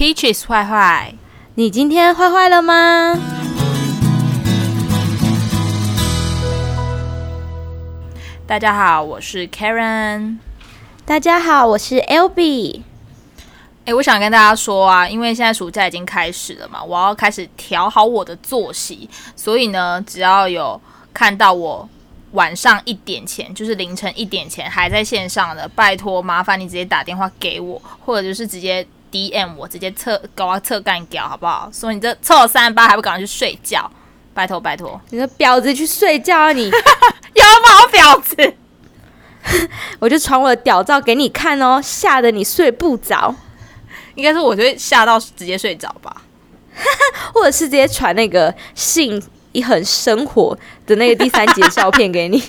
Peaches 坏坏，你今天坏坏了吗？大家好，我是 Karen。大家好，我是 Albee。哎，我想跟大家说啊，因为现在暑假已经开始了嘛，我要开始调好我的作息，所以呢，只要有看到我。晚上一点前，就是凌晨一点前还在线上的，拜托麻烦你直接打电话给我，或者就是直接 DM 我，直接测搞我测干掉好不好？说你这凑三十八还不赶快去睡觉，拜托拜托，你个婊子去睡觉啊你！有毛婊子！我就传我的屌照给你看哦，吓得你睡不着。应该是我就会吓到直接睡着吧，或者是直接传那个性。一很生活的那个第三节照片给你，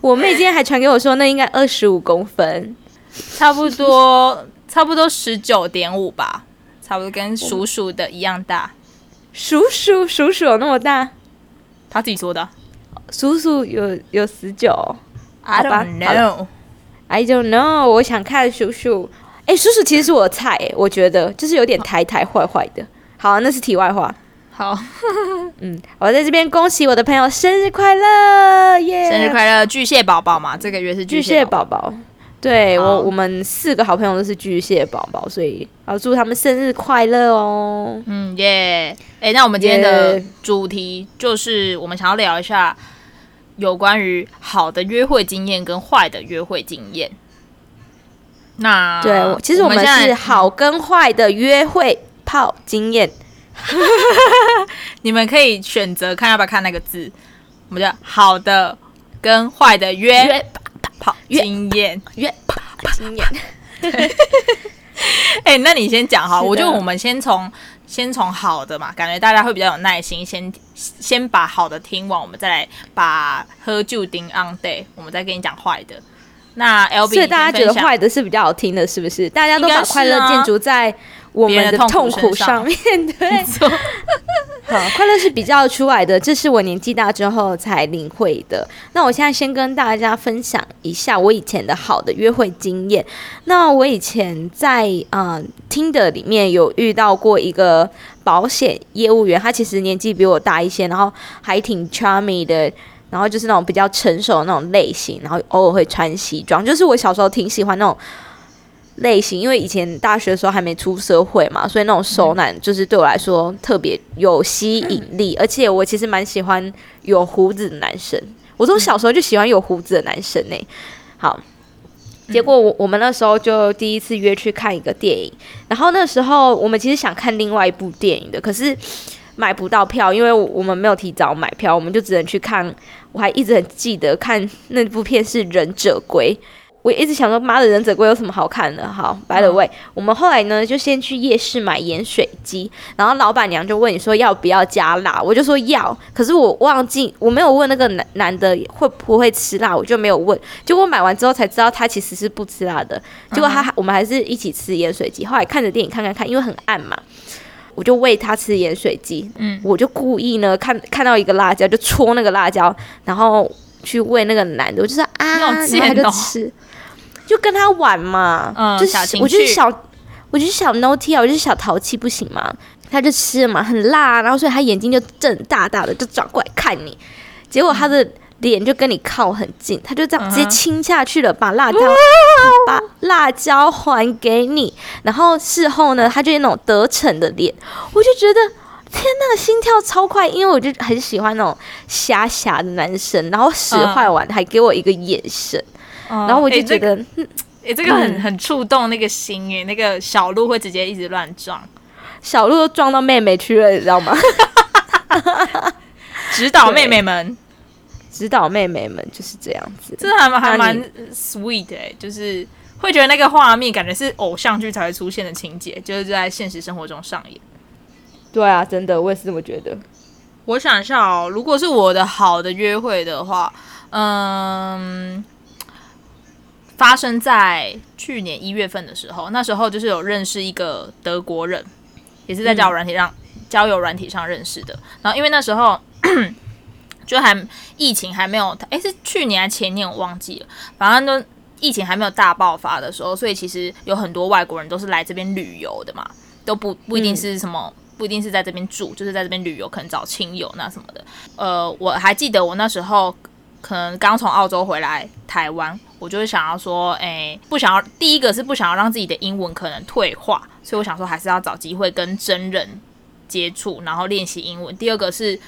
我妹今天还传给我说，那应该二十五公分，差不多差不多十九点五吧，差不多跟叔叔的一样大。叔叔叔叔有那么大？他自己说的。叔叔有有十九？I don't know. I don't know. 我想看叔叔。哎、欸，叔叔其实是我的菜，我觉得就是有点台台坏坏的。好，那是题外话。好，嗯，我在这边恭喜我的朋友生日快乐，耶！生日快乐，巨蟹宝宝嘛，这个月是巨蟹宝宝。对我，我们四个好朋友都是巨蟹宝宝，所以要祝他们生日快乐哦。嗯耶，哎、欸，那我们今天的主题就是我们想要聊一下有关于好的约会经验跟坏的约会经验。那对，其实我们是好跟坏的约会泡经验。你们可以选择看要不要看那个字，我们叫好的跟坏的约约跑经验约跑经验。哎、欸，那你先讲哈，我觉得我们先从先从好的嘛，感觉大家会比较有耐心，先先把好的听完，我们再来把喝酒丁 on day，我们再跟你讲坏的。那 Albee，所以大家觉得坏的是比较好听的，是不是？大家都把快乐建筑在。我们的痛苦上面，对，好，快乐是比较出来的，这是我年纪大之后才领会的。那我现在先跟大家分享一下我以前的好的约会经验。那我以前在啊、呃、Tinder 里面有遇到过一个保险业务员，他其实年纪比我大一些，然后还挺 charming 的，然后就是那种比较成熟的那种类型，然后偶尔会穿西装，就是我小时候挺喜欢那种。类型，因为以前大学的时候还没出社会嘛，所以那种熟男就是对我来说特别有吸引力，而且我其实蛮喜欢有胡子的男生。我从小时候就喜欢有胡子的男生呢。好，结果我我们那时候就第一次约去看一个电影，然后那时候我们其实想看另外一部电影的，可是买不到票，因为我们没有提早买票，我们就只能去看。我还一直很记得看那部片是《忍者龟》。我一直想说，妈的，忍者龟有什么好看的？好，by the way，我们后来呢就先去夜市买盐水鸡，然后老板娘就问你说要不要加辣，我就说要，可是我忘记我没有问那个男男的会不会吃辣，我就没有问。结果买完之后才知道他其实是不吃辣的。结果他我们还是一起吃盐水鸡。后来看着电影看看看，因为很暗嘛，我就喂他吃盐水鸡。嗯，我就故意呢看看到一个辣椒就戳那个辣椒，然后去喂那个男的，我就说啊，然后他就吃。就跟他玩嘛，嗯、就是我就是小，我就是小 naughty 啊，我就是小淘气不行吗？他就吃了嘛，很辣，然后所以他眼睛就睁大大的，就转过来看你，结果他的脸就跟你靠很近，他就这样直接亲下去了，把辣椒、嗯、把辣椒还给你，然后事后呢，他就那种得逞的脸，我就觉得天呐，心跳超快，因为我就很喜欢那种瞎瞎的男生，然后使坏完还给我一个眼神。然后我就觉得，哎、欸，这个欸这个、很很触动那个心哎，那个小鹿会直接一直乱撞，小鹿都撞到妹妹去了，你知道吗？指导妹妹们，指导妹妹们就是这样子，这还蛮还蛮 sweet 哎，就是会觉得那个画面感觉是偶像剧才会出现的情节，就是在现实生活中上演。对啊，真的，我也是这么觉得。我想一下哦，如果是我的好的约会的话，嗯。发生在去年一月份的时候，那时候就是有认识一个德国人，也是在交友软体上、嗯、交友软体上认识的。然后因为那时候 就还疫情还没有，诶，是去年还前年我忘记了，反正都疫情还没有大爆发的时候，所以其实有很多外国人都是来这边旅游的嘛。都不不一定是什么，嗯、不一定是在这边住，就是在这边旅游，可能找亲友那什么的。呃，我还记得我那时候可能刚从澳洲回来台湾，我就会想要说，哎、欸，不想要第一个是不想要让自己的英文可能退化，所以我想说还是要找机会跟真人接触，然后练习英文。第二个是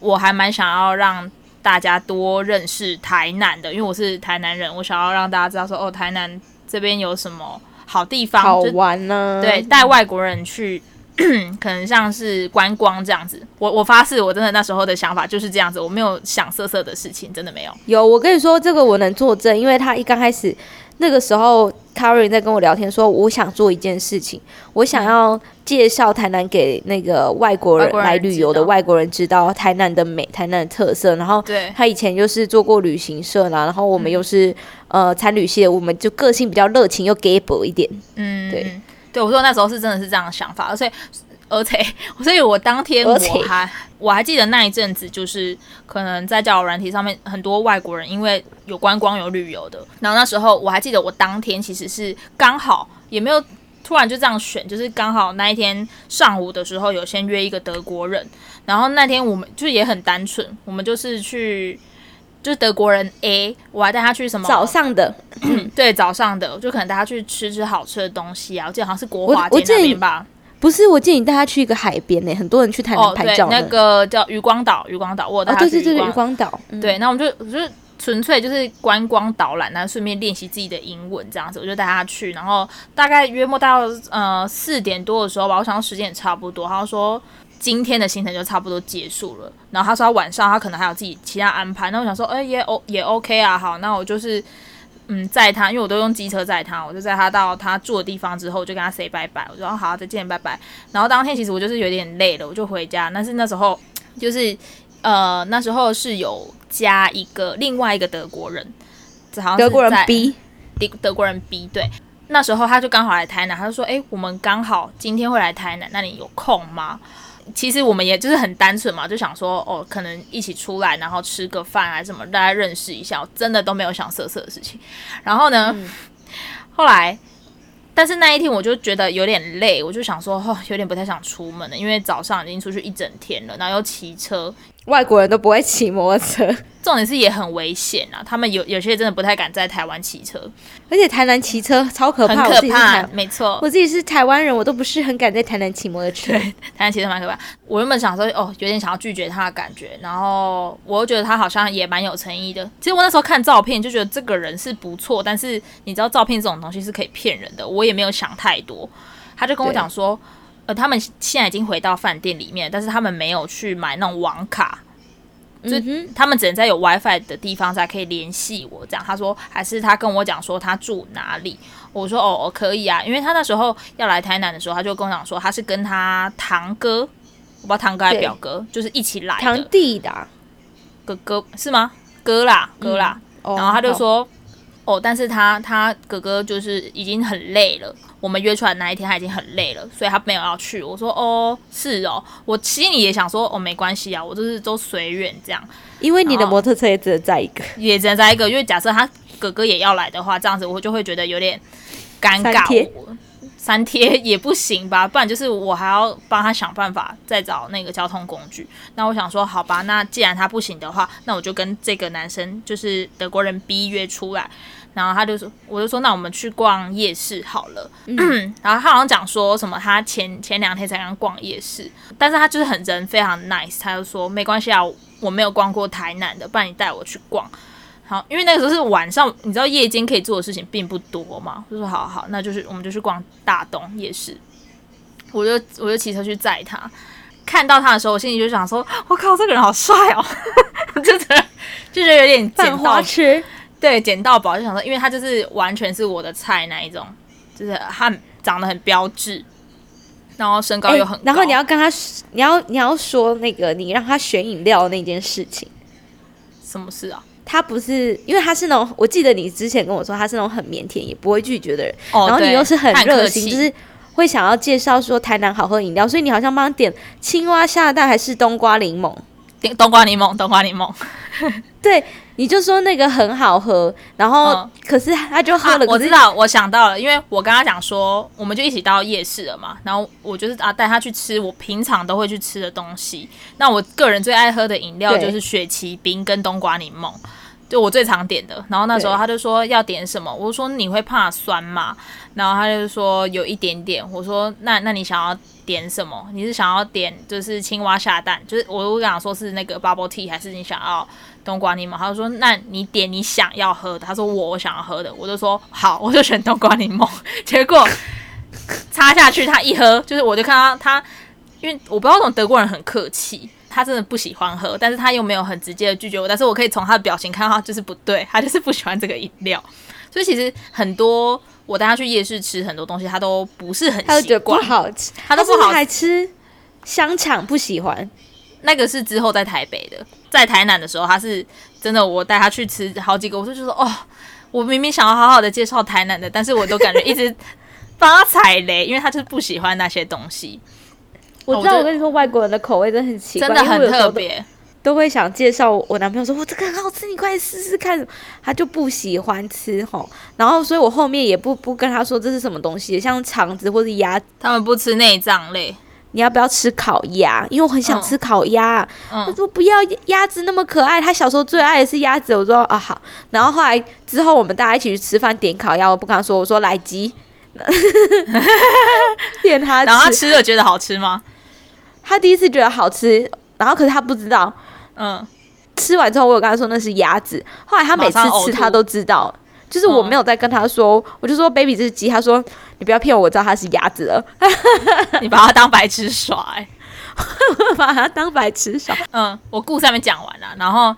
我还蛮想要让大家多认识台南的，因为我是台南人，我想要让大家知道说，哦，台南这边有什么好地方，好玩呢？对，带外国人去，可能像是观光这样子。我我发誓，我真的那时候的想法就是这样子，我没有想色色的事情，真的没有。有，我跟你说这个我能作证，因为他一刚开始。那个时候，Karin 在跟我聊天，说我想做一件事情，我想要介绍台南给那个外国人来旅游的外国人知道台南的美、台南的特色。然后，他以前就是做过旅行社啦，然后我们又是、嗯、呃参旅系的，我们就个性比较热情又 gable 一点。嗯，对，对我说那时候是真的是这样的想法，而且。而且，所以我当天我还我还记得那一阵子，就是可能在交友软体上面，很多外国人因为有观光有旅游的，然后那时候我还记得我当天其实是刚好也没有突然就这样选，就是刚好那一天上午的时候有先约一个德国人，然后那天我们就也很单纯，我们就是去就是德国人 A，我还带他去什么早上的，对早上的，就可能带他去吃吃好吃的东西啊，我记得好像是国华街那边吧。不是，我建议带他去一个海边呢，很多人去台南拍照。那个叫渔光岛，渔光岛，我带他去渔光岛。对对对，渔光岛。对，那我们就就是纯粹就是观光导览，然后顺便练习自己的英文这样子，我就带他去。然后大概约莫到呃四点多的时候吧，我想到时间也差不多，他说今天的行程就差不多结束了。然后他说他晚上他可能还有自己其他安排，那我想说，哎也 O 也 OK 啊，好，那我就是。嗯，载他，因为我都用机车载他，我就载他到他住的地方之后，就跟他 say 拜拜。我说好，再见，拜拜。然后当天其实我就是有点累了，我就回家。但是那时候就是呃，那时候是有加一个另外一个德国人，好像德国人 B，德德国人 B 对。那时候他就刚好来台南，他就说：“哎，我们刚好今天会来台南，那你有空吗？”其实我们也就是很单纯嘛，就想说哦，可能一起出来，然后吃个饭还是什么，大家认识一下。我真的都没有想色色的事情。然后呢，嗯、后来，但是那一天我就觉得有点累，我就想说哦，有点不太想出门了，因为早上已经出去一整天了，然后又骑车。外国人都不会骑摩托车，重点是也很危险啊！他们有有些真的不太敢在台湾骑车，而且台南骑车超可怕，很可怕，没错。我自己是台湾人，我都不是很敢在台南骑摩托车。对，台南骑车蛮可怕。我原本想说，哦，有点想要拒绝他的感觉，然后我又觉得他好像也蛮有诚意的。其实我那时候看照片就觉得这个人是不错，但是你知道照片这种东西是可以骗人的，我也没有想太多。他就跟我讲说。他们现在已经回到饭店里面，但是他们没有去买那种网卡，就他们只能在有 WiFi 的地方才可以联系我。这样，他说还是他跟我讲说他住哪里，我说哦，可以啊，因为他那时候要来台南的时候，他就跟我讲说他是跟他堂哥，我不知道堂哥还是表哥，就是一起来的。堂弟的哥哥是吗？哥啦，哥啦。嗯、然后他就说哦，哦，但是他他哥哥就是已经很累了。我们约出来那一天他已经很累了，所以他没有要去。我说哦，是哦，我心里也想说哦，没关系啊，我就是都随缘这样。因为你的摩托车也只能载一个，也只能载一个。因为假设他哥哥也要来的话，这样子我就会觉得有点尴尬。三贴，也不行吧？不然就是我还要帮他想办法再找那个交通工具。那我想说，好吧，那既然他不行的话，那我就跟这个男生，就是德国人 B 约出来。然后他就说，我就说，那我们去逛夜市好了。嗯，然后他好像讲说什么，他前前两天才刚逛夜市，但是他就是很人非常 nice，他就说没关系啊，我没有逛过台南的，不然你带我去逛。好，因为那个时候是晚上，你知道夜间可以做的事情并不多嘛，就说好好，那就是我们就去逛大东夜市。我就我就骑车去载他，看到他的时候，我心里就想说，我靠，这个人好帅哦，就觉得就觉得有点捡到吃。对，捡到宝就想说，因为他就是完全是我的菜那一种，就是他长得很标致，然后身高又很高，然后你要跟他，你要你要说那个你让他选饮料那件事情，什么事啊？他不是，因为他是那种，我记得你之前跟我说他是那种很腼腆也不会拒绝的人，哦、然后你又是很热心，就是会想要介绍说台南好喝饮料，所以你好像帮他点青蛙下蛋还是冬瓜柠檬？点冬瓜柠檬，冬瓜柠檬，对。你就说那个很好喝，然后、嗯、可是他就喝了。我知道，我想到了，因为我跟他讲说，我们就一起到夜市了嘛，然后我就是啊带他去吃我平常都会去吃的东西。那我个人最爱喝的饮料就是雪奇冰跟冬瓜柠檬，就我最常点的。然后那时候他就说要点什么，我说你会怕酸吗？然后他就说有一点点。我说那那你想要点什么？你是想要点就是青蛙下蛋，就是我我想说是那个 bubble tea，还是你想要？冬瓜柠檬，他就说：“那你点你想要喝的。”他说：“我我想要喝的。”我就说：“好，我就选冬瓜柠檬。”结果插下去，他一喝，就是我就看到他，因为我不知道为什么德国人很客气，他真的不喜欢喝，但是他又没有很直接的拒绝我，但是我可以从他的表情看到他就是不对，他就是不喜欢这个饮料。所以其实很多我带他去夜市吃很多东西，他都不是很喜欢，不好吃，他都不好还吃。香肠不喜欢。那个是之后在台北的，在台南的时候，他是真的，我带他去吃好几个，我就觉得哦，我明明想要好好的介绍台南的，但是我都感觉一直帮他踩雷，因为他就是不喜欢那些东西。我知道，我跟你说，外国人的口味真的很奇怪，真的很特别，都会想介绍我男朋友说，我这个很好吃，你快试试看，他就不喜欢吃吼，然后所以我后面也不不跟他说这是什么东西，像肠子或者鸭，他们不吃内脏类。你要不要吃烤鸭？因为我很想吃烤鸭。嗯、他说不要，鸭子那么可爱。他小时候最爱的是鸭子。我说啊好。然后后来之后我们大家一起去吃饭，点烤鸭，我不敢说，我说来鸡。点他吃，然后他吃了觉得好吃吗？他第一次觉得好吃，然后可是他不知道。嗯。吃完之后，我有跟他说那是鸭子。后来他每次吃，他都知道。就是我没有在跟他说，嗯、我就说 baby 这是鸡。他说你不要骗我，我知道它是鸭子了。你把它当白痴耍，欸，把它当白痴耍。嗯，我故事还没讲完了，然后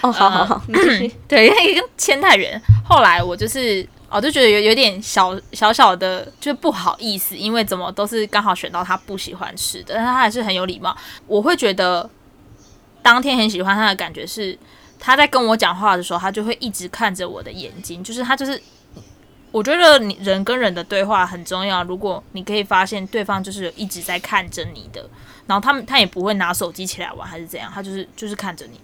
哦，好好好，嗯、对，因为牵太远。后来我就是哦，就觉得有有点小小小的，就不好意思，因为怎么都是刚好选到他不喜欢吃的，但他还是很有礼貌。我会觉得当天很喜欢他的感觉是。他在跟我讲话的时候，他就会一直看着我的眼睛，就是他就是，我觉得你人跟人的对话很重要。如果你可以发现对方就是一直在看着你的，然后他们他也不会拿手机起来玩还是怎样，他就是就是看着你，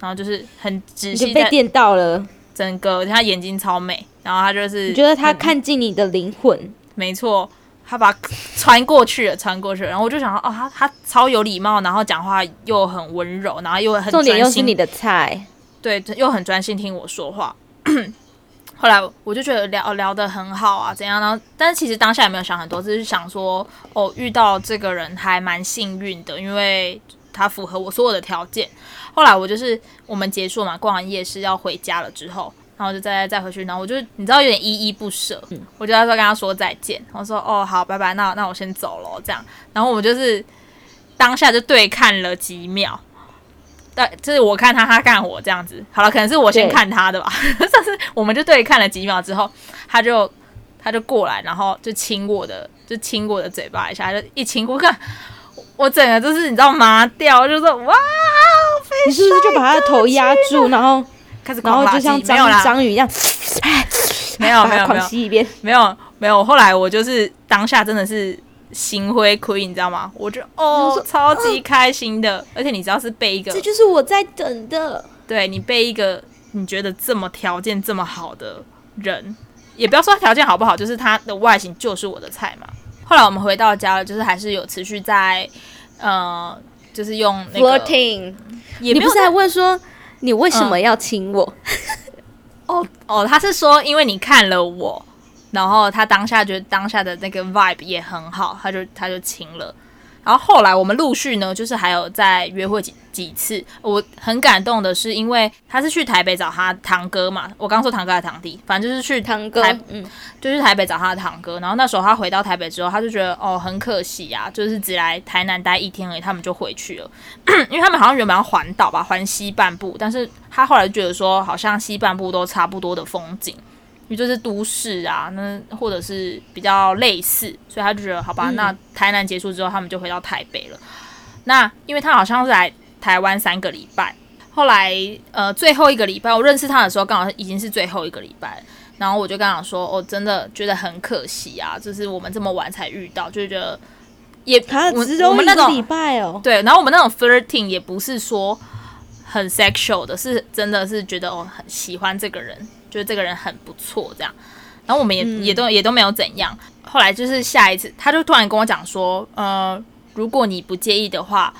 然后就是很仔细。被电到了，整个他眼睛超美，然后他就是你觉得他看进你的灵魂？没错，他把穿过去了，穿过去了，然后我就想说，哦，他他超有礼貌，然后讲话又很温柔，然后又很重点又是你的菜。对，又很专心听我说话。后来我就觉得聊聊得很好啊，怎样呢？但是其实当下也没有想很多，只是想说，哦，遇到这个人还蛮幸运的，因为他符合我所有的条件。后来我就是我们结束嘛，逛完夜市要回家了之后，然后就再再回去，然后我就你知道有点依依不舍，嗯、我就在说跟他说再见，我说哦好，拜拜，那那我先走了这样。然后我们就是当下就对看了几秒。对，就是我看他，他看我这样子。好了，可能是我先看他的吧。但对是我们就对看了几秒之后，他就他就过来，然后就亲我的，就亲我的嘴巴一下，就一亲过，看我整个就是你知道麻掉，就说哇，你是不是就把他的头压住，然后开始，然后就像章章鱼一样，没有没有没有，没有没有。后来我就是当下真的是。心灰灰，你知道吗？我就哦，说超级开心的，哦、而且你知道是被一个，这就是我在等的。对，你被一个你觉得这么条件这么好的人，也不要说他条件好不好，就是他的外形就是我的菜嘛。后来我们回到家了，就是还是有持续在呃，就是用那个 flirting。你不是在问说你为什么要亲我？嗯、哦哦，他是说因为你看了我。然后他当下觉得当下的那个 vibe 也很好，他就他就亲了。然后后来我们陆续呢，就是还有再约会几几次。我很感动的是，因为他是去台北找他堂哥嘛，我刚说堂哥还是堂弟，反正就是去堂哥，嗯，就是台北找他的堂哥。然后那时候他回到台北之后，他就觉得哦，很可惜啊，就是只来台南待一天而已，他们就回去了。因为他们好像原本要环岛吧，环西半部，但是他后来觉得说，好像西半部都差不多的风景。因为就是都市啊，那或者是比较类似，所以他就觉得好吧，那台南结束之后，他们就回到台北了。那因为他好像是来台湾三个礼拜，后来呃最后一个礼拜我认识他的时候，刚好已经是最后一个礼拜，然后我就跟他说，我、哦、真的觉得很可惜啊，就是我们这么晚才遇到，就觉得也他只有一个礼拜哦，对，然后我们那种 flirting 也不是说很 sexual 的，是真的是觉得哦很喜欢这个人，觉得这个人很不错这样。然后我们也、嗯、也都也都没有怎样。后来就是下一次，他就突然跟我讲说，呃，如果你不介意的话，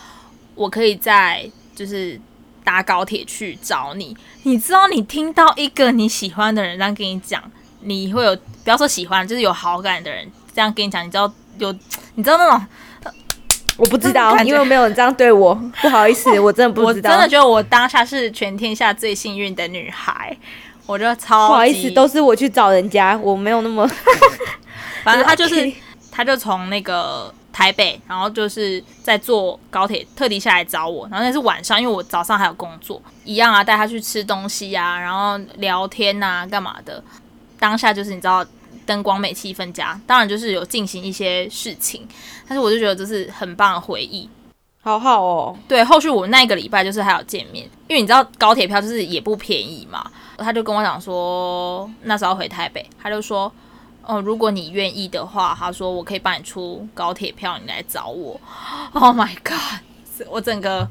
我可以在就是搭高铁去找你。你知道，你听到一个你喜欢的人这样跟你讲，你会有不要说喜欢，就是有好感的人这样跟你讲，你知道有你知道那种。我不知道，因为没有人这样对我，不好意思，我真的不知道。我真的觉得我当下是全天下最幸运的女孩，我觉得超。不好意思，都是我去找人家，我没有那么。反正他就是，他就从那个台北，然后就是在坐高铁特地下来找我，然后那是晚上，因为我早上还有工作，一样啊，带他去吃东西啊，然后聊天啊，干嘛的。当下就是你知道。灯光美，气氛佳，当然就是有进行一些事情，但是我就觉得这是很棒的回忆，好好哦。对，后续我那个礼拜就是还有见面，因为你知道高铁票就是也不便宜嘛，他就跟我讲说那时候回台北，他就说哦，如果你愿意的话，他说我可以帮你出高铁票，你来找我。Oh my god！我整个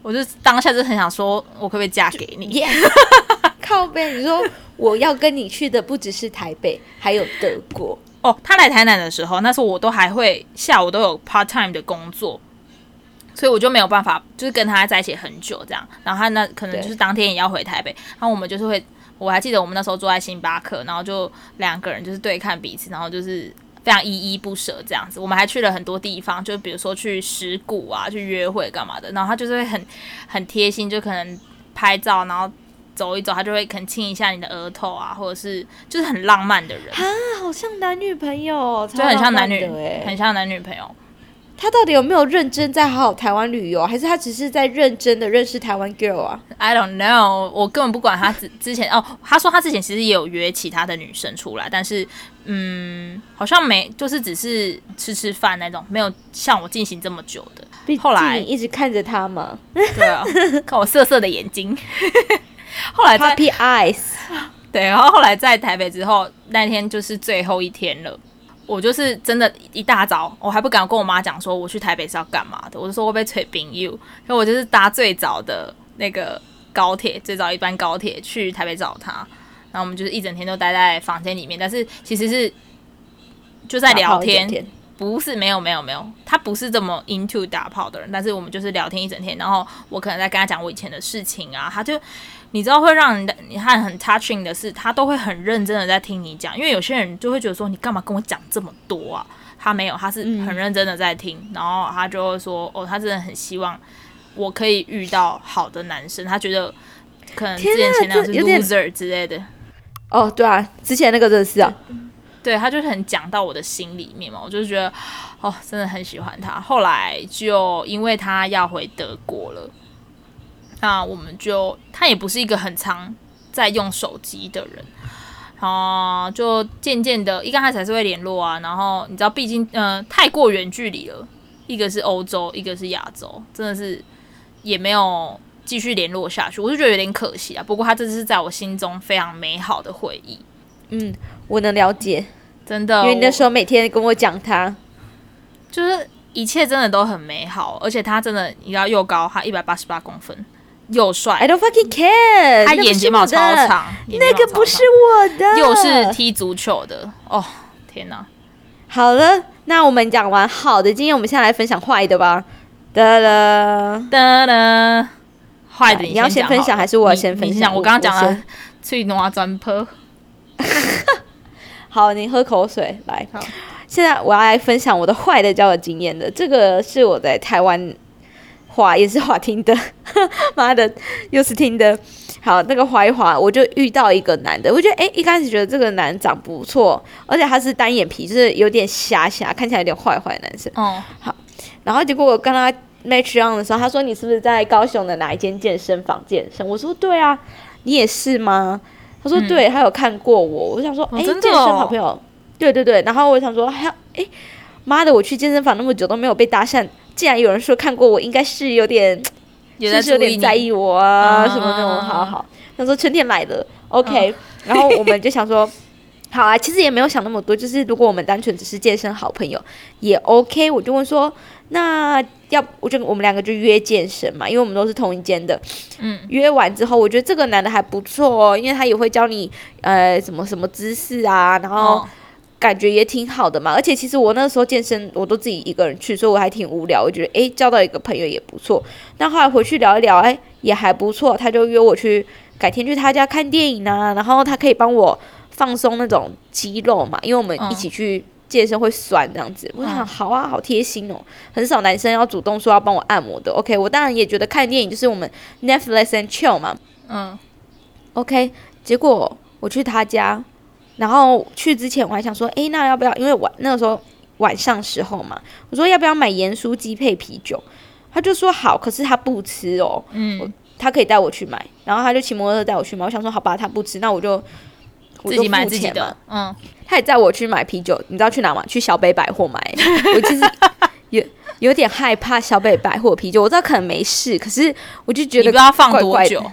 我就当下就很想说，我可不可以嫁给你？Yeah. 靠背，你说。我要跟你去的不只是台北，还有德国 哦。他来台南的时候，那时候我都还会下午都有 part time 的工作，所以我就没有办法，就是跟他在一起很久这样。然后他那可能就是当天也要回台北，然后我们就是会，我还记得我们那时候坐在星巴克，然后就两个人就是对看彼此，然后就是非常依依不舍这样子。我们还去了很多地方，就比如说去石鼓啊，去约会干嘛的。然后他就是会很很贴心，就可能拍照，然后。走一走，他就会肯亲一下你的额头啊，或者是就是很浪漫的人啊，好像男女朋友，就很像男女，很像男女朋友。他到底有没有认真在好好台湾旅游，还是他只是在认真的认识台湾 girl 啊？I don't know，我根本不管他之之前哦，他说他之前其实也有约其他的女生出来，但是嗯，好像没，就是只是吃吃饭那种，没有像我进行这么久的。后来你一直看着他嘛，对啊，看我色色的眼睛。后来在 Puppy Eyes，对，然后后来在台北之后，那天就是最后一天了。我就是真的，一大早我还不敢跟我妈讲说我去台北是要干嘛的，我就说我被催病 you，所以我就是搭最早的那个高铁，最早一班高铁去台北找他。然后我们就是一整天都待在房间里面，但是其实是就在聊天，不是没有没有没有，他不是这么 into 打炮的人，但是我们就是聊天一整天。然后我可能在跟他讲我以前的事情啊，他就。你知道会让人的你看很 touching 的是，他都会很认真的在听你讲，因为有些人就会觉得说你干嘛跟我讲这么多啊？他没有，他是很认真的在听，嗯、然后他就会说哦，他真的很希望我可以遇到好的男生，他觉得可能之前前男友是 loser 之类的。哦，对啊，之前那个真的是啊，对，他就是很讲到我的心里面嘛，我就觉得哦，真的很喜欢他。后来就因为他要回德国了。那我们就，他也不是一个很常在用手机的人，啊，就渐渐的，一刚开始还是会联络啊，然后你知道，毕竟，嗯、呃，太过远距离了，一个是欧洲，一个是亚洲，真的是也没有继续联络下去，我就觉得有点可惜啊。不过他这是在我心中非常美好的回忆，嗯，我能了解，真的，因为你那时候每天跟我讲他，就是一切真的都很美好，而且他真的，你知道又高，他一百八十八公分。又帅，I don't fucking care。他眼睫毛超长，那个不是我的，又是踢足球的哦！天哪，好了，那我们讲完好的今天，我们现在来分享坏的吧。哒啦哒啦，坏的你要先分享还是我要先分享？我刚刚讲了去拿砖坡。好，你喝口水来。好，现在我要来分享我的坏的交友经验的。这个是我在台湾。滑也是滑听的，妈的，又是听的。好，那个滑一滑，我就遇到一个男的，我觉得哎、欸，一开始觉得这个男长不错，而且他是单眼皮，就是有点瞎瞎，看起来有点坏坏的男生。哦，好，然后结果我跟他 match on 的时候，他说你是不是在高雄的哪一间健身房健身？我说对啊，你也是吗？他说对，他有看过我。我想说，哎、欸，健身好朋友，对对对。然后我想说，还哎，妈的，我去健身房那么久都没有被搭讪。既然有人说看过我，应该是有点，就是有点在意我啊，什么那种。好好，他说春天来了，OK，然后我们就想说，好啊，其实也没有想那么多，就是如果我们单纯只是健身好朋友也 OK，我就问说，那要我就我们两个就约健身嘛，因为我们都是同一间的。嗯，约完之后，我觉得这个男的还不错哦，因为他也会教你呃什么什么姿势啊，然后感觉也挺好的嘛。而且其实我那时候健身我都自己一个人去，所以我还挺无聊。我觉得诶，交到一个朋友也不错。那后来回去聊一聊，诶，也还不错。他就约我去改天去他家看电影啊，然后他可以帮我。放松那种肌肉嘛，因为我们一起去健身会酸这样子。嗯、我想好啊，好贴心哦。很少男生要主动说要帮我按摩的。OK，我当然也觉得看电影就是我们 Netflix and chill 嘛。嗯。OK，结果我去他家，然后去之前我还想说，诶，那要不要？因为晚那个时候晚上时候嘛，我说要不要买盐酥鸡配啤酒？他就说好，可是他不吃哦。嗯。他可以带我去买，然后他就骑摩托车带我去买。我想说好吧，他不吃，那我就。自己买自己的，嗯，他也载我去买啤酒，你知道去哪吗？去小北百货买。我其实有有点害怕小北百货啤酒，我知道可能没事，可是我就觉得你不知道放多久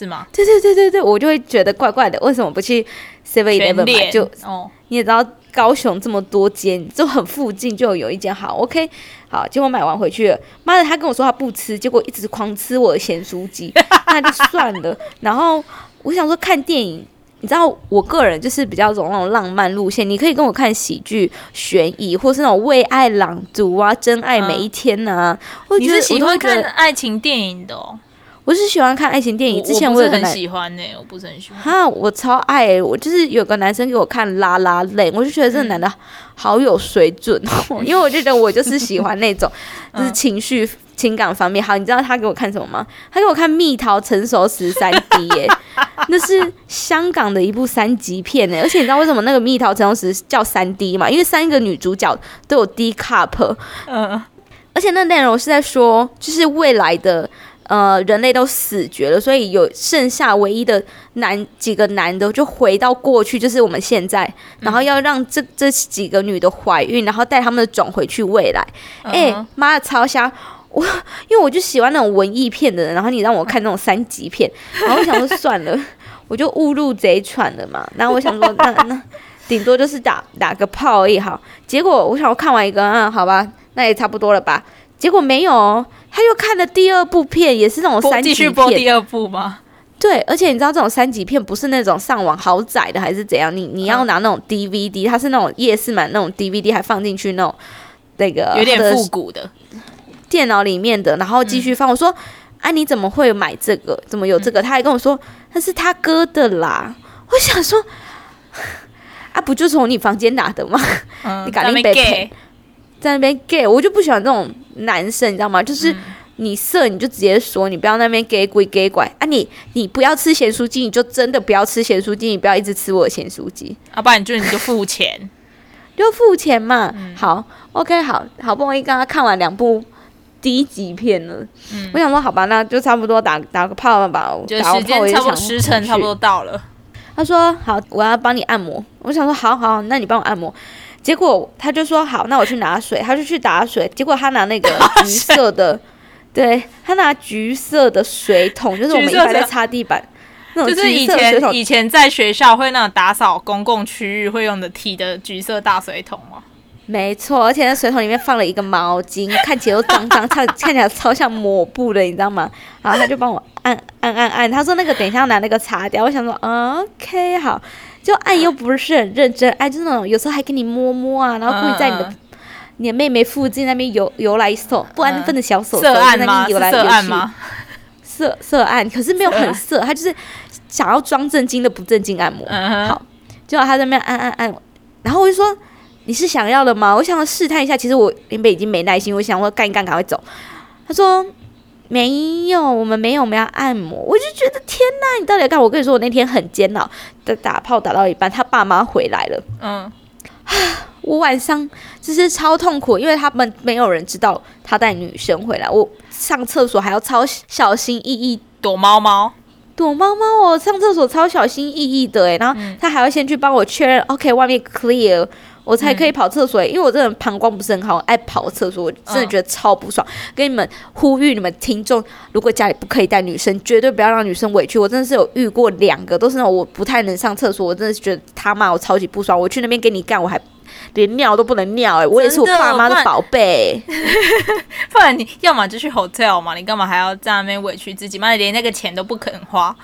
是吗？对对对对对，我就会觉得怪怪的。为什么不去 Seven Eleven 买？就哦，你也知道高雄这么多间，就很附近就有一间好 OK。好，结果买完回去了，妈的，他跟我说他不吃，结果一直狂吃我的咸酥鸡，那就算了。然后我想说看电影。你知道我个人就是比较走那种浪漫路线，你可以跟我看喜剧、悬疑，或是那种为爱朗读啊、真爱每一天呐、啊。我觉得你是喜欢看爱情电影的哦？我是喜欢看爱情电影。之前我也很喜欢呢、欸，我不是很喜欢。哈，我超爱、欸，我就是有个男生给我看拉拉泪，我就觉得这个男的好有水准哦，因为我就觉得我就是喜欢那种 就是情绪。情感方面好，你知道他给我看什么吗？他给我看《蜜桃成熟时》三 D 耶，那是香港的一部三级片呢。而且你知道为什么那个《蜜桃成熟时》叫三 D 吗？因为三个女主角都有 D cup，嗯，而且那内容是在说，就是未来的呃人类都死绝了，所以有剩下唯一的男几个男的就回到过去，就是我们现在，然后要让这这几个女的怀孕，然后带他们的种回去未来。哎、嗯，妈的，超香！我因为我就喜欢那种文艺片的人，然后你让我看那种三级片，然后我想说算了，我就误入贼船了嘛。然后我想说 那那顶多就是打打个炮而已好。结果我想我看完一个，嗯，好吧，那也差不多了吧。结果没有，他又看了第二部片，也是那种三级片。继续播第二部吗？对，而且你知道这种三级片不是那种上网好载的，还是怎样？你你要拿那种 DVD，它是那种夜市买那种 DVD，还放进去那种那个有点复古的。电脑里面的，然后继续放。嗯、我说：“啊，你怎么会买这个？怎么有这个？”嗯、他还跟我说：“那是他哥的啦。”我想说：“ 啊，不就从你房间拿的吗？嗯、你赶紧被赔，在那边 gay，我就不喜欢这种男生，你知道吗？就是你色，你就直接说，你不要那边 gay 鬼 gay 拐啊！你你不要吃咸酥鸡，你就真的不要吃咸酥鸡，你不要一直吃我的咸酥鸡，要不然就你就付钱，就付钱嘛。嗯、好，OK，好好不容易刚刚看完两部。”低级片了，嗯、我想说好吧，那就差不多打打个炮了吧。就时间差不多时辰差不多到了。他说好，我要帮你按摩。我想说好好，那你帮我按摩。结果他就说好，那我去拿水。他就去打水。结果他拿那个 橘色的，对，他拿橘色的水桶，就是我们一般在擦地板就是以前以前在学校会那种打扫公共区域会用的提的橘色大水桶吗？没错，而且那水桶里面放了一个毛巾，看起来又脏脏，看 看起来超像抹布的，你知道吗？然后他就帮我按按按按，他说那个等一下要拿那个擦掉。我想说，OK，好，就按又不是很认真，爱就是那种有时候还给你摸摸啊，然后故意在你的、嗯、你的妹妹附近那边游游来手，不安分的小手手在那边游来游去，色？色色按，可是没有很色，他就是想要装正经的不正经按摩。嗯、好，结果他在那边按按按，然后我就说。你是想要的吗？我想要试探一下。其实我原本已经没耐心，我想说干一干，赶快走。他说没有，我们没有，我们要按摩。我就觉得天哪，你到底要干？我跟你说，我那天很煎熬的打炮打到一半，他爸妈回来了。嗯，我晚上就是超痛苦，因为他们没有人知道他带女生回来。我上厕所还要超小心翼翼躲猫猫，躲猫猫。我上厕所超小心翼翼的，诶，然后他还要先去帮我确认，嗯，OK，外面 clear。我才可以跑厕所、欸。因为我这人膀胱不是很好，爱跑厕所，我真的觉得超不爽。跟你们呼吁你们听众，如果家里不可以带女生，绝对不要让女生委屈。我真的是有遇过两个，都是那种我不太能上厕所，我真的是觉得他妈我超级不爽。我去那边给你干，我还连尿都不能尿、欸，哎，我也是我爸妈的宝贝。不然你要么就去 hotel 嘛，你干嘛还要在那边委屈自己？妈的，连那个钱都不肯花。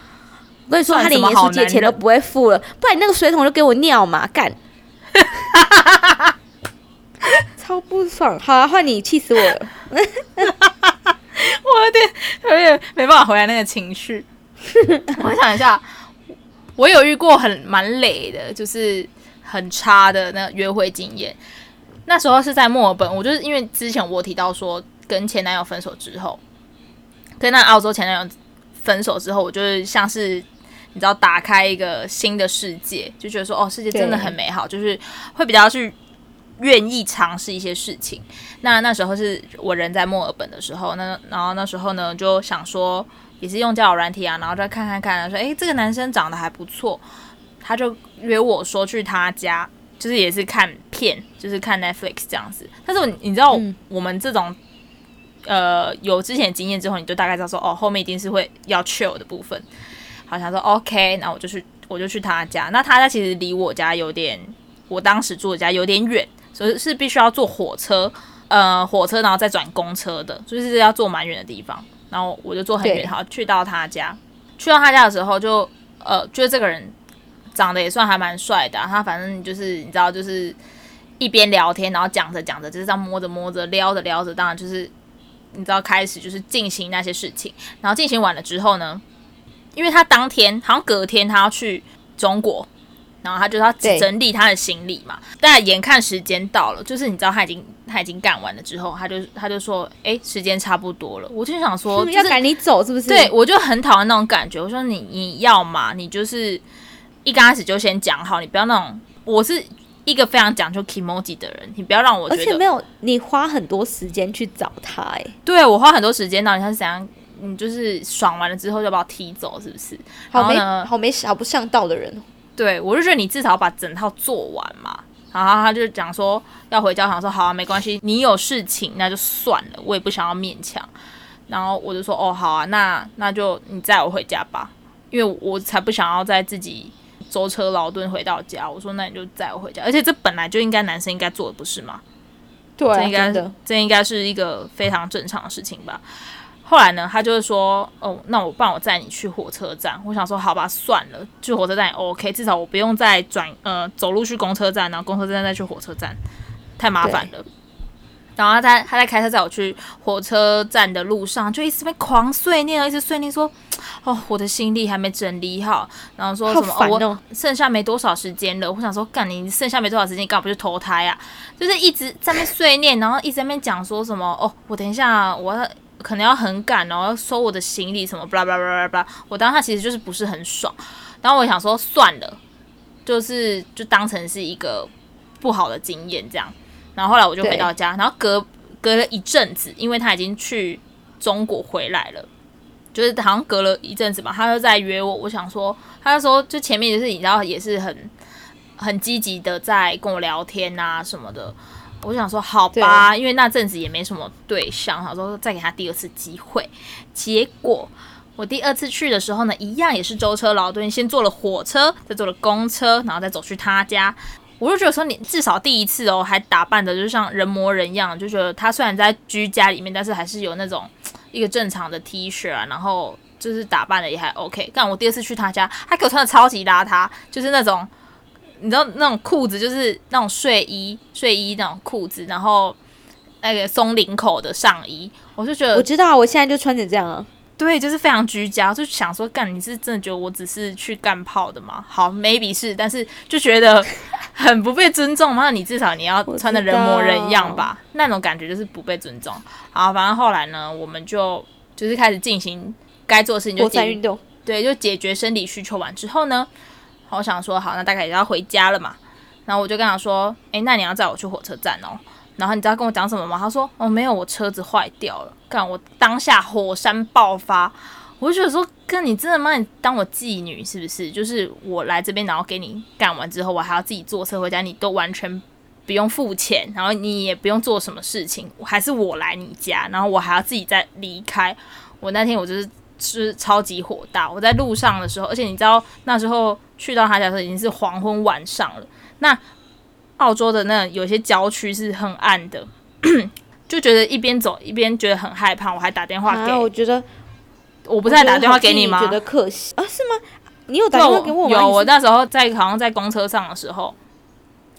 我跟你说，他连盐酥鸡钱都不会付了，不然你那个水桶就给我尿嘛，干！超不爽。好啊，换你，气死我了！我有点有点没办法回来那个情绪。我想一下，我有遇过很蛮累的，就是很差的那个约会经验。那时候是在墨尔本，我就是因为之前我提到说跟前男友分手之后，跟那澳洲前男友分手之后，我就是像是。你知道打开一个新的世界，就觉得说哦，世界真的很美好，就是会比较去愿意尝试一些事情。那那时候是我人在墨尔本的时候，那然后那时候呢就想说，也是用交友软体啊，然后再看看看，说诶，这个男生长得还不错，他就约我说去他家，就是也是看片，就是看 Netflix 这样子。但是你知道我们这种、嗯、呃有之前经验之后，你就大概知道说哦，后面一定是会要 chill 的部分。好想说 OK，那我就去，我就去他家。那他家其实离我家有点，我当时住的家有点远，所以是必须要坐火车，呃，火车然后再转公车的，就是要坐蛮远的地方。然后我就坐很远，好去到他家。去到他家的时候就，就呃，觉得这个人长得也算还蛮帅的啊。他反正就是你知道，就是一边聊天，然后讲着讲着，就是这样摸着摸着，撩着撩着，当然就是你知道开始就是进行那些事情。然后进行完了之后呢，因为他当天好像隔天他要去中国，然后他就要整理他的行李嘛。但眼看时间到了，就是你知道他已经他已经干完了之后，他就他就说：“哎，时间差不多了。”我就想说，要赶你走是不是？对，我就很讨厌那种感觉。我说你你要嘛，你就是一刚开始就先讲好，你不要那种。我是一个非常讲究 kimoji 的人，你不要让我觉得。而且没有你花很多时间去找他，哎，对我花很多时间，到底他是怎样？你就是爽完了之后就把我踢走，是不是？好没好没好不上道的人。对，我就觉得你至少把整套做完嘛。然后他就讲说要回家，想说好啊，没关系，你有事情那就算了，我也不想要勉强。然后我就说哦，好啊，那那就你载我回家吧，因为我才不想要再自己舟车劳顿回到家。我说那你就载我回家，而且这本来就应该男生应该做的，不是吗？对啊，这应该的这应该是一个非常正常的事情吧。后来呢，他就是说，哦，那我帮我载你去火车站。我想说，好吧，算了，去火车站也 OK，至少我不用再转呃走路去公车站，然后公车站再去火车站，太麻烦了。然后他在他在开车载我去火车站的路上，就一直被狂碎念，一直碎念说，哦，我的行李还没整理好，然后说什么哦，哦，我剩下没多少时间了。我想说，干你剩下没多少时间，你干嘛不去投胎啊？就是一直在那碎念，然后一直在那边讲说什么，哦，我等一下我要。可能要很赶哦，要收我的行李什么，巴拉巴拉巴拉巴拉。我当时其实就是不是很爽，然后我想说算了，就是就当成是一个不好的经验这样。然后后来我就回到家，然后隔隔了一阵子，因为他已经去中国回来了，就是好像隔了一阵子吧，他就在约我。我想说，他就说就前面就是你知道也是很很积极的在跟我聊天啊什么的。我想说好吧，因为那阵子也没什么对象，想说再给他第二次机会。结果我第二次去的时候呢，一样也是舟车劳顿，先坐了火车，再坐了公车，然后再走去他家。我就觉得说，你至少第一次哦，还打扮的就像人模人样，就觉得他虽然在居家里面，但是还是有那种一个正常的 T 恤啊，然后就是打扮的也还 OK。但我第二次去他家，他给我穿的超级邋遢，就是那种。你知道那种裤子就是那种睡衣，睡衣那种裤子，然后那个松领口的上衣，我就觉得我知道，我现在就穿成这样啊。对，就是非常居家，就想说干，你是真的觉得我只是去干炮的吗？好，maybe 是，但是就觉得很不被尊重嘛。那你至少你要穿的人模人样吧，那种感觉就是不被尊重。好，反正后来呢，我们就就是开始进行该做的事情，就在运动，对，就解决生理需求完之后呢。我想说好，那大概也要回家了嘛。然后我就跟他说：“诶，那你要载我去火车站哦。”然后你知道跟我讲什么吗？他说：“哦，没有，我车子坏掉了。”干，我当下火山爆发，我就觉得说：“哥，你真的把你当我妓女是不是？就是我来这边，然后给你干完之后，我还要自己坐车回家，你都完全不用付钱，然后你也不用做什么事情，还是我来你家，然后我还要自己再离开。我那天我就是是超级火大，我在路上的时候，而且你知道那时候去到他家的时候已经是黄昏晚上了。那澳洲的那有些郊区是很暗的，就觉得一边走一边觉得很害怕，我还打电话给。啊、我觉得我不是还打电话给你吗？觉得可惜啊？是吗？你有打电话给我吗？有，我那时候在好像在公车上的时候。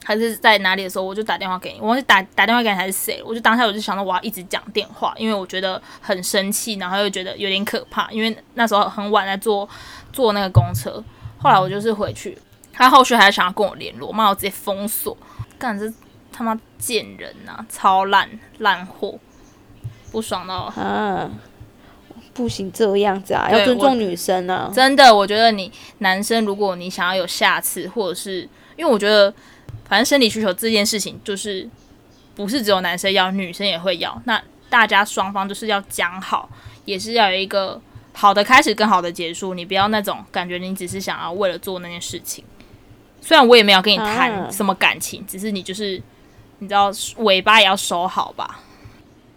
还是在哪里的时候，我就打电话给你。我忘记打打电话给你还是谁，我就当下我就想到我要一直讲电话，因为我觉得很生气，然后又觉得有点可怕，因为那时候很晚在坐坐那个公车。后来我就是回去，他后续还是想要跟我联络，骂我直接封锁，干这他妈贱人呐、啊，超烂烂货，不爽到啊！不行这样子啊，要尊重女生啊！真的，我觉得你男生，如果你想要有下次，或者是因为我觉得。反正生理需求这件事情，就是不是只有男生要，女生也会要。那大家双方就是要讲好，也是要有一个好的开始跟好的结束。你不要那种感觉，你只是想要为了做那件事情。虽然我也没有跟你谈什么感情，啊、只是你就是你知道尾巴也要收好吧。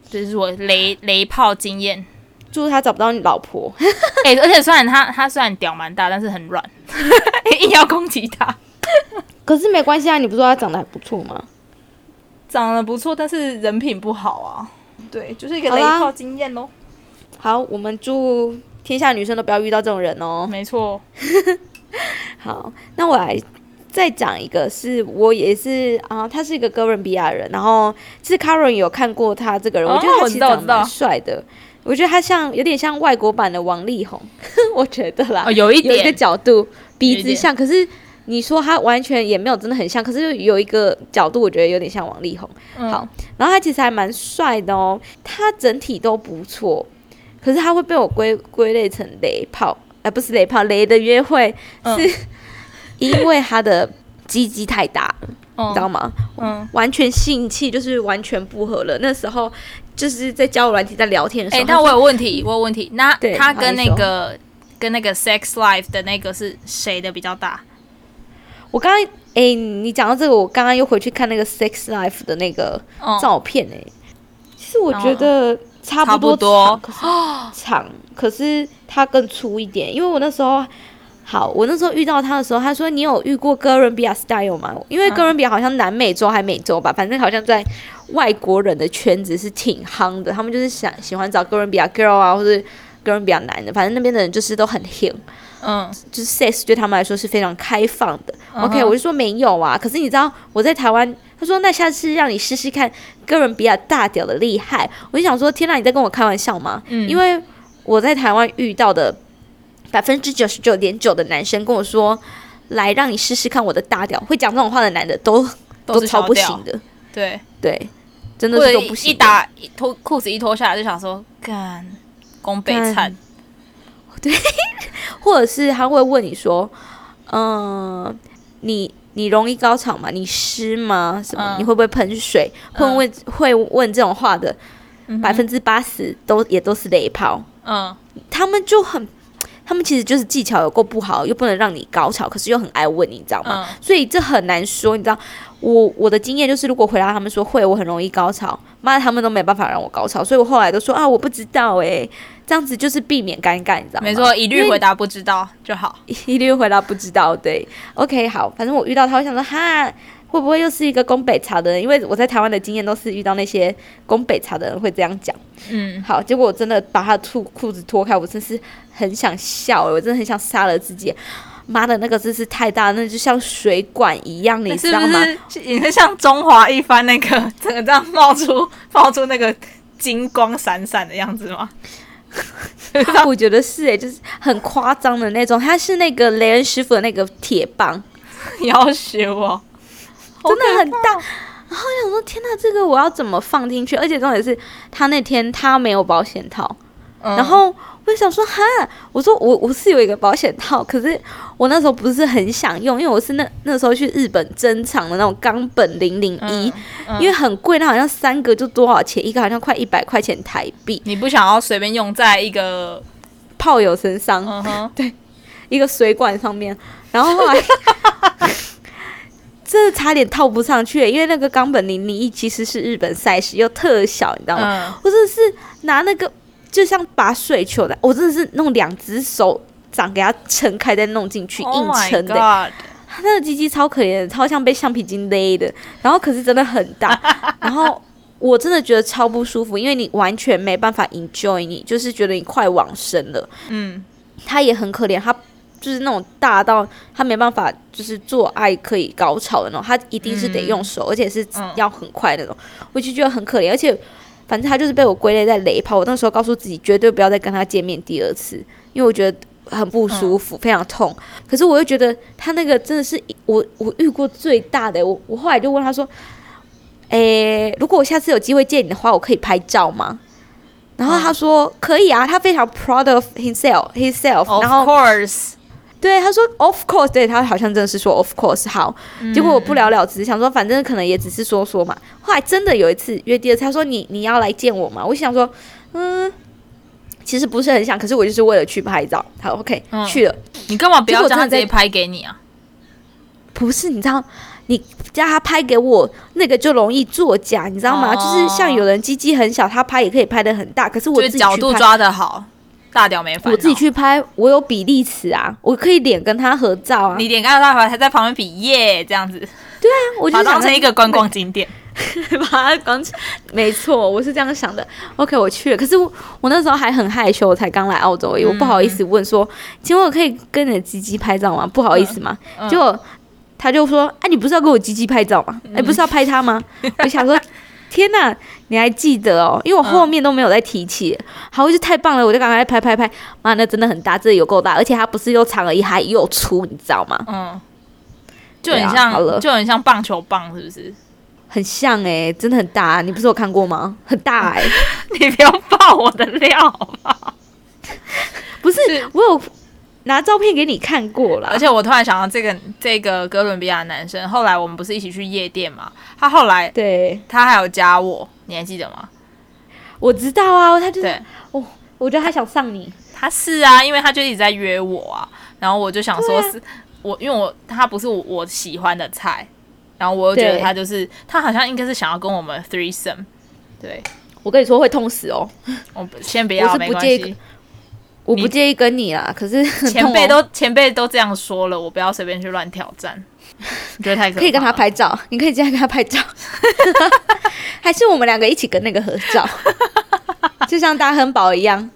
这是我雷雷炮经验，祝他找不到你老婆。哎、欸，而且虽然他他虽然屌蛮大，但是很软，硬要攻击他。可是没关系啊，你不是说他长得还不错吗？长得不错，但是人品不好啊。对，就是一个雷炮经验喽。好，我们祝天下女生都不要遇到这种人哦。没错。好，那我来再讲一个，是我也是啊，他是一个哥伦比亚人，然后其实 Karen 有看过他这个人，哦、我觉得他其实长得蛮帅的。我觉得他像有点像外国版的王力宏，我觉得啦，哦、有一点有一个角度鼻子像，可是。你说他完全也没有真的很像，可是有一个角度，我觉得有点像王力宏。嗯、好，然后他其实还蛮帅的哦，他整体都不错，可是他会被我归归类成雷炮，哎、呃、不是雷炮，雷的约会，嗯、是因为他的鸡鸡太大了，嗯、你知道吗？嗯，完全性气就是完全不合了。那时候就是在交友软体在聊天的时候，哎、欸，那我有问题，我有问题。那他跟那个跟那个 Sex Life 的那个是谁的比较大？我刚刚哎，你讲到这个，我刚刚又回去看那个 Sex Life 的那个照片哎，哦、其实我觉得差不多长，可是长，可是它更粗一点。因为我那时候好，我那时候遇到他的时候，他说你有遇过哥伦比亚 style 吗？因为哥伦比亚好像南美洲还美洲吧，反正好像在外国人的圈子是挺夯的，他们就是想喜欢找哥伦比亚 girl 啊，或者哥伦比亚男的，反正那边的人就是都很 him。嗯，就是 sex 对他们来说是非常开放的。Uh huh. OK，我就说没有啊。可是你知道我在台湾，他说那下次让你试试看哥伦比亚大屌的厉害。我就想说，天哪，你在跟我开玩笑吗？嗯，因为我在台湾遇到的百分之九十九点九的男生跟我说，来让你试试看我的大屌，会讲这种话的男的都都超不行的。对对，真的是都不行。一打一脱裤子一脱下来就想说，干，宫北惨。对，或者是他会问你说：“嗯、呃，你你容易高潮吗？你湿吗？什么？嗯、你会不会喷水？”会问、嗯、会问这种话的，百分之八十都也都是雷炮。嗯，他们就很，他们其实就是技巧有够不好，又不能让你高潮，可是又很爱问你，你知道吗？嗯、所以这很难说，你知道。我我的经验就是，如果回答他们说会，我很容易高潮，妈的，他们都没办法让我高潮，所以我后来都说啊，我不知道诶、欸，这样子就是避免尴尬，你知道吗？没错，一律回答不知道就好，一律回答不知道，对，OK，好，反正我遇到他，我想说哈，会不会又是一个宫北茶的人？因为我在台湾的经验都是遇到那些宫北茶的人会这样讲，嗯，好，结果我真的把他的裤裤子脱开，我真是很想笑，我真的很想杀了自己。妈的，那个真是太大，那就像水管一样，你知道吗？也是像中华一番那个整个这样冒出冒出那个金光闪闪的样子吗？我觉得是哎、欸，就是很夸张的那种。他是那个雷恩师傅的那个铁棒，要学我，真的很大。然后我想说，天哪，这个我要怎么放进去？而且重点是他那天他没有保险套，嗯、然后。我想说哈，我说我我是有一个保险套，可是我那时候不是很想用，因为我是那那时候去日本珍藏的那种冈本零零一，因为很贵，那好像三个就多少钱，一个好像快一百块钱台币。你不想要随便用在一个炮友身上，对，一个水管上面。然后后来 真的差点套不上去，因为那个冈本零零一其实是日本赛事，又特小，你知道吗？嗯、我真的是拿那个就像把水球的，我真的是弄两只手掌给它撑开再弄进去，硬撑的。他那个鸡鸡超可怜的，超像被橡皮筋勒的，然后可是真的很大，然后我真的觉得超不舒服，因为你完全没办法 enjoy，你就是觉得你快往生了。嗯，他也很可怜，他。就是那种大到他没办法，就是做爱可以高潮的那种，他一定是得用手，嗯、而且是要很快的那种，嗯、我就觉得很可怜。而且反正他就是被我归类在雷炮，我那时候告诉自己绝对不要再跟他见面第二次，因为我觉得很不舒服，嗯、非常痛。可是我又觉得他那个真的是我我遇过最大的，我我后来就问他说：“诶、欸，如果我下次有机会见你的话，我可以拍照吗？”然后他说：“嗯、可以啊。”他非常 proud of himself himself，然后。Of course. 对，他说 Of course，对他好像真的是说 Of course 好，嗯、结果我不了了之，想说反正可能也只是说说嘛。后来真的有一次约第二次，他说你你要来见我吗？我想说，嗯，其实不是很想，可是我就是为了去拍照。好，OK，、嗯、去了。你干嘛不要叫他直接拍给你啊？不是，你知道，你叫他拍给我，那个就容易作假，你知道吗？哦、就是像有人鸡鸡很小，他拍也可以拍的很大，可是我自己角度抓的好。大屌没烦，我自己去拍，我有比例尺啊，我可以脸跟他合照啊。你脸跟他合照，他在旁边比耶，这样子。对啊，我就想当成一个观光景点，把它当成。没错，我是这样想的。OK，我去了，可是我我那时候还很害羞，我才刚来澳洲而已，我不好意思问说，请问我可以跟你的鸡鸡拍照吗？不好意思吗？结果他就说，哎，你不是要跟我鸡鸡拍照吗？哎，不是要拍他吗？我想说。天呐，你还记得哦？因为我后面都没有再提起。嗯、好，就太棒了，我就赶快拍拍拍。妈，那真的很大，这里有够大，而且它不是又长而已，还又粗，你知道吗？嗯，就很像，啊、就很像棒球棒，是不是？很像哎、欸，真的很大、啊。你不是有看过吗？很大哎、欸，你不要爆我的料好不好？不是，是我有。拿照片给你看过了，而且我突然想到这个这个哥伦比亚男生，后来我们不是一起去夜店嘛？他后来对，他还有加我，你还记得吗？我知道啊，他就是我哦，我觉得他想上你，他是啊，因为他就一直在约我啊，然后我就想说是，是我因为我他不是我我喜欢的菜，然后我又觉得他就是他好像应该是想要跟我们 threesome，对，我跟你说会痛死哦，我先不要，我是不介意。我不介意跟你啦，可是 前辈都前辈都这样说了，我不要随便去乱挑战，你 觉得太可，可以跟他拍照，你可以这样跟他拍照，还是我们两个一起跟那个合照，就像大亨宝一样。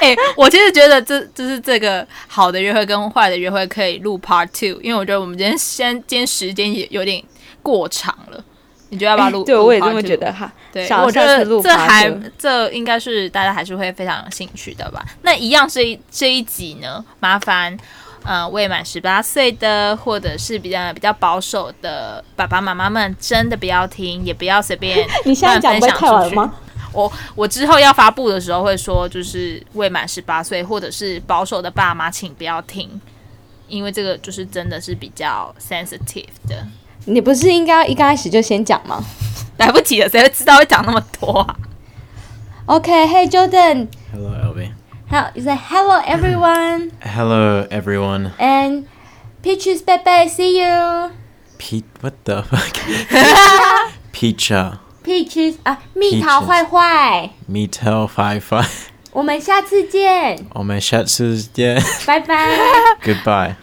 哎、欸，我其实觉得这就是这个好的约会跟坏的约会可以录 Part Two，因为我觉得我们今天先今天时间也有点过长了。你觉得要不要录？对，我也这么觉得哈。对，我觉得这还这应该是大家还是会非常有兴趣的吧。那一样这一这一集呢，麻烦呃未满十八岁的或者是比较比较保守的爸爸妈妈们，真的不要听，也不要随便 你现在讲会太晚吗？我我之后要发布的时候会说，就是未满十八岁或者是保守的爸妈，请不要听，因为这个就是真的是比较 sensitive 的。你不是应该一开始就先讲吗？来不及了，谁会知道会讲那么多啊？OK，Hey Jordan。Hello Elvie。好，You say hello everyone. Hello everyone. And Peaches Pepe, see you. Peach, what the fuck? Peach. Peaches 啊，蜜桃坏坏。蜜桃坏坏。 我们下次见。我们下次见。拜拜。Goodbye。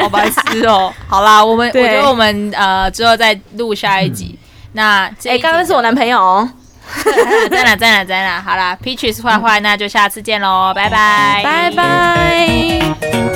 好白痴哦！好啦，我们我觉得我们呃之后再录下一集。嗯、那哎，刚刚、欸、是我男朋友哦。在哪？在哪？在哪？好啦，Peaches 坏坏，那就下次见喽，拜拜，拜拜。